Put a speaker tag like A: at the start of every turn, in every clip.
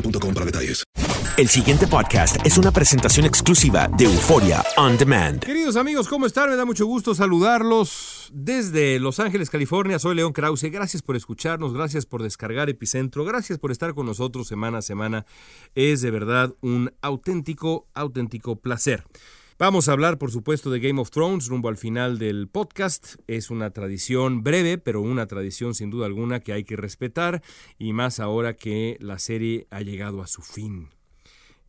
A: boostmobile.com para detalles.
B: El siguiente podcast es una presentación exclusiva de Euforia On Demand.
C: Queridos amigos, ¿cómo están? Me da mucho gusto saludarlos desde Los Ángeles, California. Soy León Krause. Gracias por escucharnos, gracias por descargar Epicentro, gracias por estar con nosotros semana a semana. Es de verdad un auténtico, auténtico placer. Vamos a hablar, por supuesto, de Game of Thrones rumbo al final del podcast. Es una tradición breve, pero una tradición sin duda alguna que hay que respetar, y más ahora que la serie ha llegado a su fin.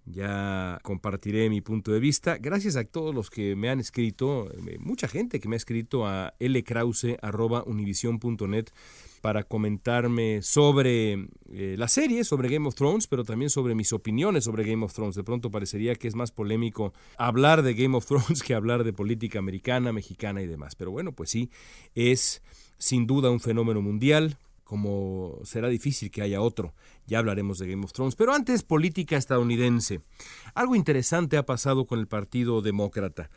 C: Ya compartiré mi punto de vista. Gracias a todos los que me han escrito, eh, mucha gente que me ha escrito a lkrause.univision.net para comentarme sobre eh, la serie, sobre Game of Thrones, pero también sobre mis opiniones sobre Game of Thrones. De pronto parecería que es más polémico hablar de Game of Thrones que hablar de política americana, mexicana y demás. Pero bueno, pues sí, es sin duda un fenómeno mundial, como será difícil que haya otro. Ya hablaremos de Game of Thrones. Pero antes, política estadounidense. Algo interesante ha pasado con el Partido Demócrata.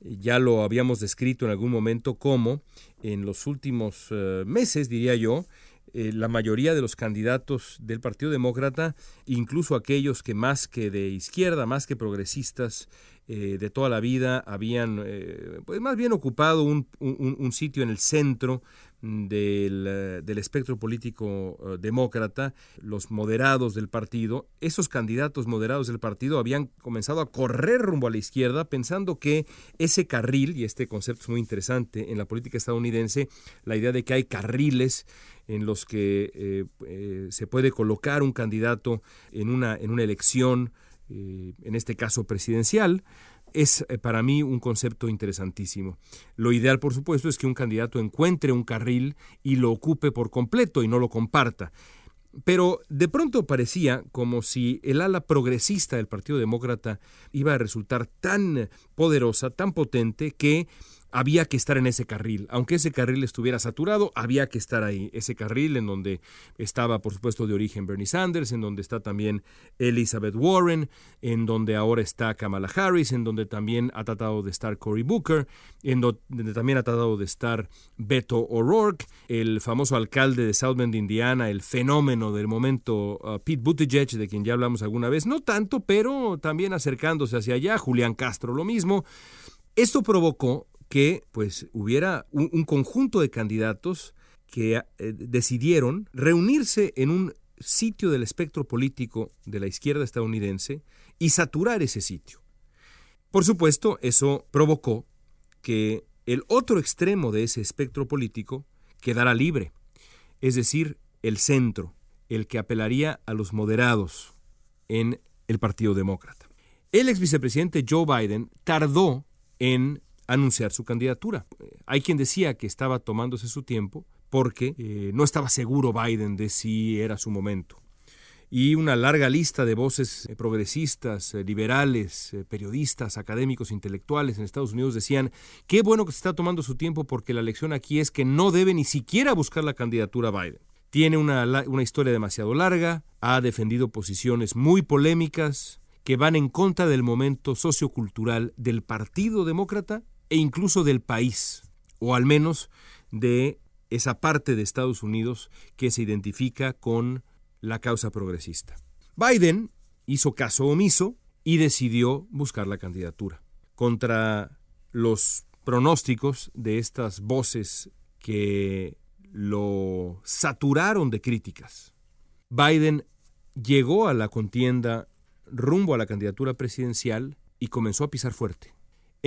C: Ya lo habíamos descrito en algún momento como en los últimos uh, meses, diría yo, eh, la mayoría de los candidatos del Partido Demócrata, incluso aquellos que más que de izquierda, más que progresistas eh, de toda la vida, habían eh, pues más bien ocupado un, un, sitio en el centro del, del espectro político uh, demócrata, los moderados del partido, esos candidatos moderados del partido habían comenzado a correr rumbo a la izquierda pensando que ese carril, y este concepto es muy interesante en la política estadounidense, la idea de que hay carriles en los que eh, eh, se puede colocar un candidato en una, en una elección, eh, en este caso presidencial, es para mí un concepto interesantísimo. Lo ideal, por supuesto, es que un candidato encuentre un carril y lo ocupe por completo y no lo comparta. Pero de pronto parecía como si el ala progresista del Partido Demócrata iba a resultar tan poderosa, tan potente, que había que estar en ese carril. Aunque ese carril estuviera saturado, había que estar ahí. Ese carril en donde estaba, por supuesto, de origen Bernie Sanders, en donde está también Elizabeth Warren, en donde ahora está Kamala Harris, en donde también ha tratado de estar Cory Booker, en donde también ha tratado de estar Beto O'Rourke, el famoso alcalde de South Bend, Indiana, el fenómeno del momento uh, Pete Buttigieg, de quien ya hablamos alguna vez, no tanto, pero también acercándose hacia allá, Julián Castro lo mismo. Esto provocó que pues hubiera un, un conjunto de candidatos que eh, decidieron reunirse en un sitio del espectro político de la izquierda estadounidense y saturar ese sitio. Por supuesto, eso provocó que el otro extremo de ese espectro político quedara libre, es decir, el centro, el que apelaría a los moderados en el Partido Demócrata. El ex vicepresidente Joe Biden tardó en anunciar su candidatura. Hay quien decía que estaba tomándose su tiempo porque eh, no estaba seguro Biden de si era su momento. y una larga lista de voces eh, progresistas, eh, liberales, eh, periodistas, académicos, intelectuales en Estados Unidos decían, qué bueno que se está tomando su tiempo porque la lección aquí es que no debe ni siquiera buscar la candidatura a Biden. Tiene una, una historia demasiado larga, ha defendido posiciones muy polémicas que van en contra del momento sociocultural del Partido Demócrata e incluso del país, o al menos de esa parte de Estados Unidos que se identifica con la causa progresista. Biden hizo caso omiso y decidió buscar la candidatura. Contra los pronósticos de estas voces que lo saturaron de críticas, Biden llegó a la contienda rumbo a la candidatura presidencial y comenzó a pisar fuerte.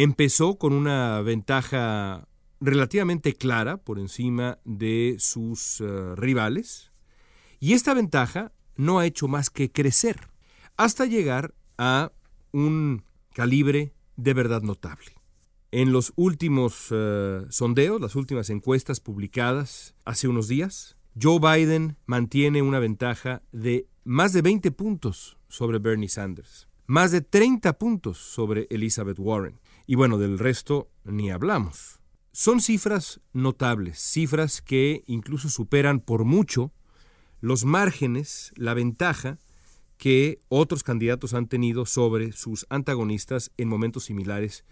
C: Empezó con una ventaja relativamente clara por encima de sus uh, rivales, y esta ventaja no ha hecho más que crecer hasta llegar a un calibre de verdad notable. En los últimos uh, sondeos, las últimas encuestas publicadas hace unos días, Joe Biden mantiene una ventaja de más de 20 puntos sobre Bernie Sanders, más de 30 puntos sobre Elizabeth Warren. Y bueno, del resto ni hablamos. Son cifras notables, cifras que incluso superan por mucho los márgenes, la ventaja que otros candidatos han tenido sobre sus antagonistas en momentos similares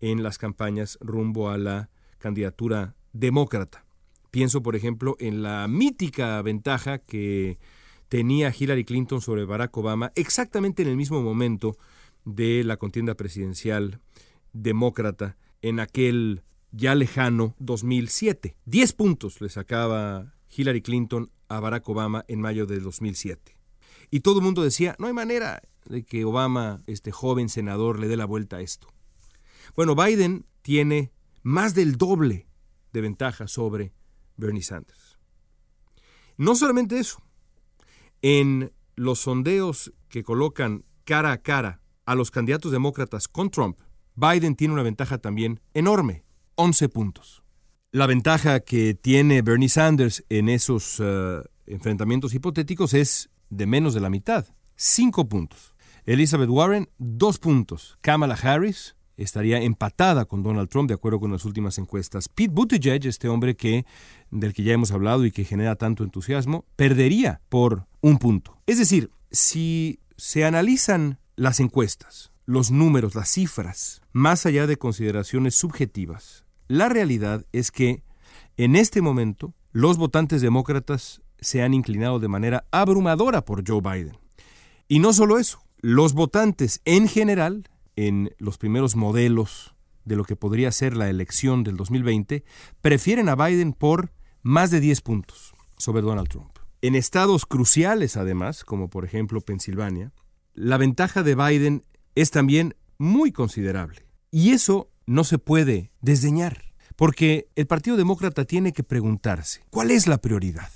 C: en las campañas rumbo a la candidatura demócrata. Pienso, por ejemplo, en la mítica ventaja que tenía Hillary Clinton sobre Barack Obama exactamente en el mismo momento de la contienda presidencial demócrata en aquel ya lejano 2007. Diez puntos le sacaba Hillary Clinton a Barack Obama en mayo de 2007. Y todo el mundo decía, no hay manera de que Obama, este joven senador, le dé la vuelta a esto. Bueno, Biden tiene más del doble de ventaja sobre Bernie Sanders. No solamente eso, en los sondeos que colocan cara a cara a los candidatos demócratas con Trump, Biden tiene una ventaja también enorme, 11 puntos. La ventaja que tiene Bernie Sanders en esos uh, enfrentamientos hipotéticos es de menos de la mitad, 5 puntos. Elizabeth Warren, 2 puntos. Kamala Harris estaría empatada con Donald Trump de acuerdo con las últimas encuestas. Pete Buttigieg, este hombre que del que ya hemos hablado y que genera tanto entusiasmo, perdería por un punto. Es decir, si se analizan las encuestas, los números, las cifras, más allá de consideraciones subjetivas, la realidad es que en este momento los votantes demócratas se han inclinado de manera abrumadora por Joe Biden. Y no solo eso, los votantes en general, en los primeros modelos de lo que podría ser la elección del 2020, prefieren a Biden por más de 10 puntos sobre Donald Trump. En estados cruciales, además, como por ejemplo Pensilvania, la ventaja de Biden es también muy considerable. Y eso no se puede desdeñar, porque el Partido Demócrata tiene que preguntarse, ¿cuál es la prioridad?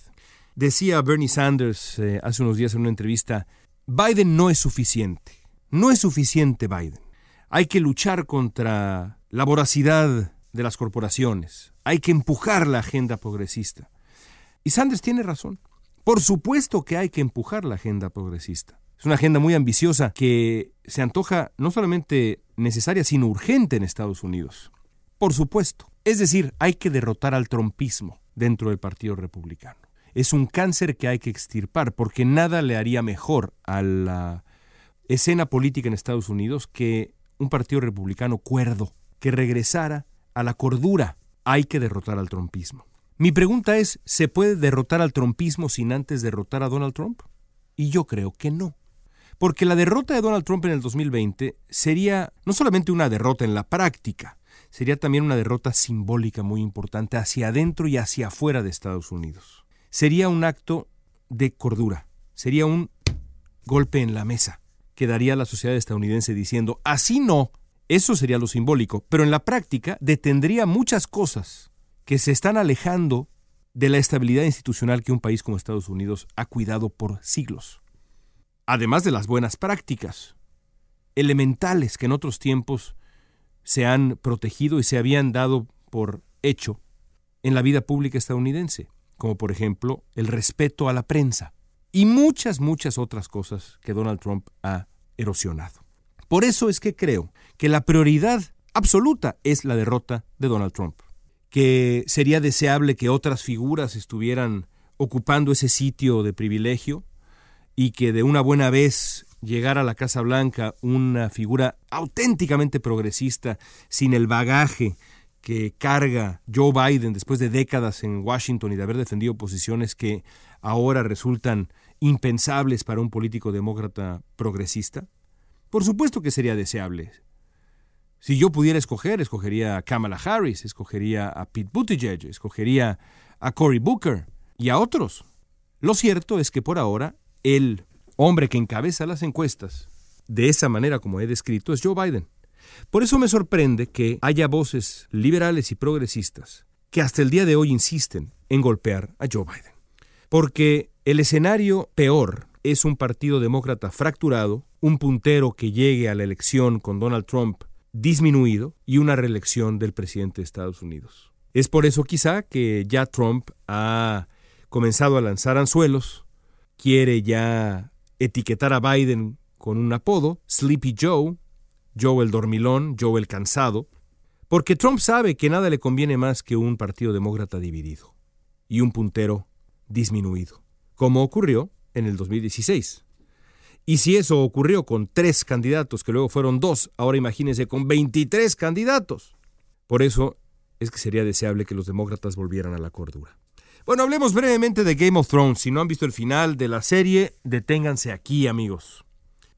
C: Decía Bernie Sanders eh, hace unos días en una entrevista, Biden no es suficiente, no es suficiente Biden. Hay que luchar contra la voracidad de las corporaciones, hay que empujar la agenda progresista. Y Sanders tiene razón. Por supuesto que hay que empujar la agenda progresista. Es una agenda muy ambiciosa que se antoja no solamente necesaria, sino urgente en Estados Unidos. Por supuesto. Es decir, hay que derrotar al trompismo dentro del Partido Republicano. Es un cáncer que hay que extirpar porque nada le haría mejor a la escena política en Estados Unidos que un Partido Republicano cuerdo, que regresara a la cordura. Hay que derrotar al trompismo. Mi pregunta es, ¿se puede derrotar al trompismo sin antes derrotar a Donald Trump? Y yo creo que no. Porque la derrota de Donald Trump en el 2020 sería no solamente una derrota en la práctica, sería también una derrota simbólica muy importante hacia adentro y hacia afuera de Estados Unidos. Sería un acto de cordura, sería un golpe en la mesa que daría a la sociedad estadounidense diciendo, así no, eso sería lo simbólico, pero en la práctica detendría muchas cosas que se están alejando de la estabilidad institucional que un país como Estados Unidos ha cuidado por siglos. Además de las buenas prácticas, elementales que en otros tiempos se han protegido y se habían dado por hecho en la vida pública estadounidense, como por ejemplo el respeto a la prensa, y muchas, muchas otras cosas que Donald Trump ha erosionado. Por eso es que creo que la prioridad absoluta es la derrota de Donald Trump, que sería deseable que otras figuras estuvieran ocupando ese sitio de privilegio y que de una buena vez llegara a la Casa Blanca una figura auténticamente progresista, sin el bagaje que carga Joe Biden después de décadas en Washington y de haber defendido posiciones que ahora resultan impensables para un político demócrata progresista? Por supuesto que sería deseable. Si yo pudiera escoger, escogería a Kamala Harris, escogería a Pete Buttigieg, escogería a Cory Booker y a otros. Lo cierto es que por ahora el hombre que encabeza las encuestas de esa manera como he descrito es Joe Biden. Por eso me sorprende que haya voces liberales y progresistas que hasta el día de hoy insisten en golpear a Joe Biden. Porque el escenario peor es un partido demócrata fracturado, un puntero que llegue a la elección con Donald Trump disminuido y una reelección del presidente de Estados Unidos. Es por eso quizá que ya Trump ha comenzado a lanzar anzuelos, quiere ya etiquetar a Biden con un apodo, Sleepy Joe, Joe el dormilón, Joe el cansado, porque Trump sabe que nada le conviene más que un partido demócrata dividido y un puntero disminuido, como ocurrió en el 2016. Y si eso ocurrió con tres candidatos, que luego fueron dos, ahora imagínense con 23 candidatos. Por eso es que sería deseable que los demócratas volvieran a la cordura. Bueno, hablemos brevemente de Game of Thrones. Si no han visto el final de la serie, deténganse aquí, amigos.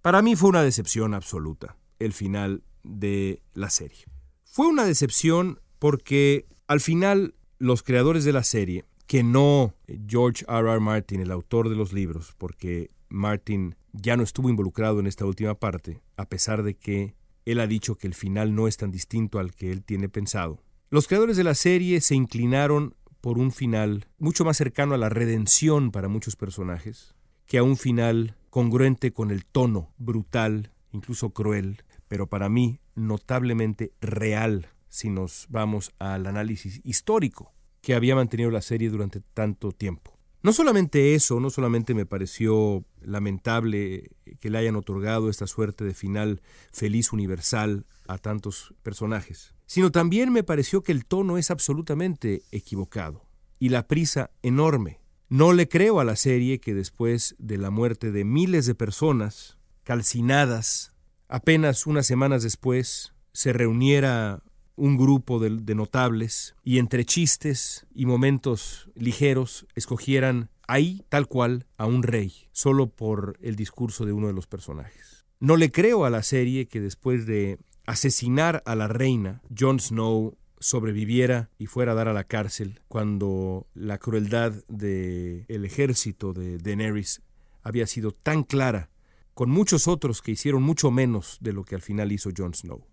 C: Para mí fue una decepción absoluta el final de la serie. Fue una decepción porque al final los creadores de la serie, que no George R. R. Martin, el autor de los libros, porque Martin ya no estuvo involucrado en esta última parte, a pesar de que él ha dicho que el final no es tan distinto al que él tiene pensado. Los creadores de la serie se inclinaron por un final mucho más cercano a la redención para muchos personajes, que a un final congruente con el tono brutal, incluso cruel, pero para mí notablemente real si nos vamos al análisis histórico que había mantenido la serie durante tanto tiempo. No solamente eso, no solamente me pareció lamentable que le hayan otorgado esta suerte de final feliz universal a tantos personajes, sino también me pareció que el tono es absolutamente equivocado y la prisa enorme. No le creo a la serie que después de la muerte de miles de personas calcinadas, apenas unas semanas después se reuniera un grupo de, notables y entre chistes y momentos ligeros escogieran ahí tal cual a un rey, solo por el discurso de uno de los personajes. No le creo a la serie que después de asesinar a la reina, Jon Snow sobreviviera y fuera a dar a la cárcel cuando la crueldad del el ejército de Daenerys había sido tan clara, con muchos otros que hicieron mucho menos de lo que al final hizo Jon Snow.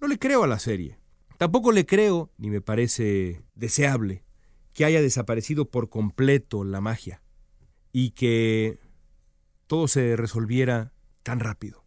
C: No le creo a la serie. Tampoco le creo, ni me parece deseable, que haya desaparecido por completo la magia y que todo se resolviera tan rápido.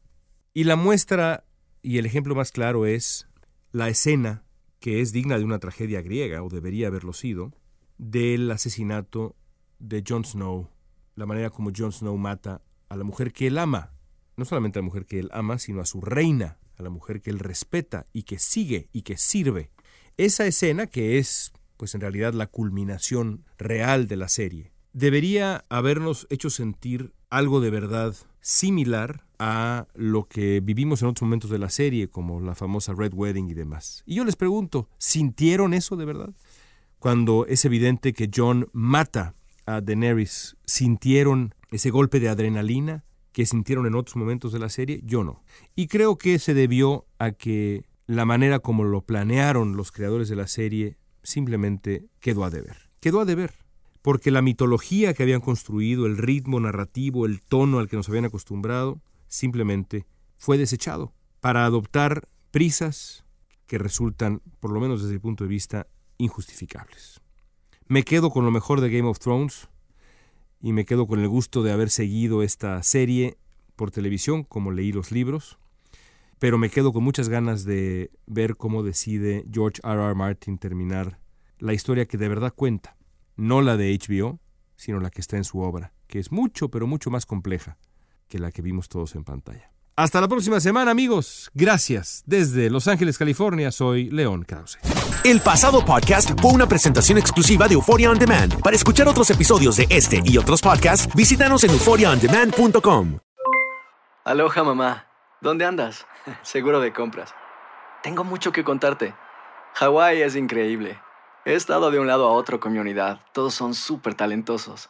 C: Y la muestra y el ejemplo más claro es la escena, que es digna de una tragedia griega, o debería haberlo sido, del asesinato de Jon Snow, la manera como Jon Snow mata a la mujer que él ama, no solamente a la mujer que él ama, sino a su reina, a la mujer que él respeta y que sigue y que sirve. Esa escena, que es, pues en realidad, la culminación real de la serie, debería habernos hecho sentir algo de verdad similar a lo que vivimos en otros momentos de la serie, como la famosa Red Wedding y demás. Y yo les pregunto, ¿sintieron eso de verdad? Cuando es evidente que John mata a Daenerys, ¿sintieron ese golpe de adrenalina? Que sintieron en otros momentos de la serie, yo no. Y creo que se debió a que la manera como lo planearon los creadores de la serie simplemente quedó a deber. Quedó a deber. Porque la mitología que habían construido, el ritmo narrativo, el tono al que nos habían acostumbrado, simplemente fue desechado para adoptar prisas que resultan, por lo menos desde el punto de vista, injustificables. Me quedo con lo mejor de Game of Thrones, y me quedo con el gusto de haber seguido esta serie por televisión, como leí los libros, pero me quedo con muchas ganas de ver cómo decide George R. R. Martin terminar la historia que de verdad cuenta, no la de HBO, sino la que está en su obra, que es mucho, pero mucho más compleja que la que vimos todos en pantalla. Hasta la próxima semana, amigos. Gracias. Desde Los Ángeles, California, soy León Krause.
B: El pasado podcast fue una presentación exclusiva de Euphoria On Demand. Para escuchar otros episodios de este y otros podcasts, visítanos en euphoriaondemand.com.
D: Aloha, mamá. ¿Dónde andas? Seguro de compras. Tengo mucho que contarte. Hawái es increíble. He estado de un lado a otro con mi unidad. Todos son súper talentosos.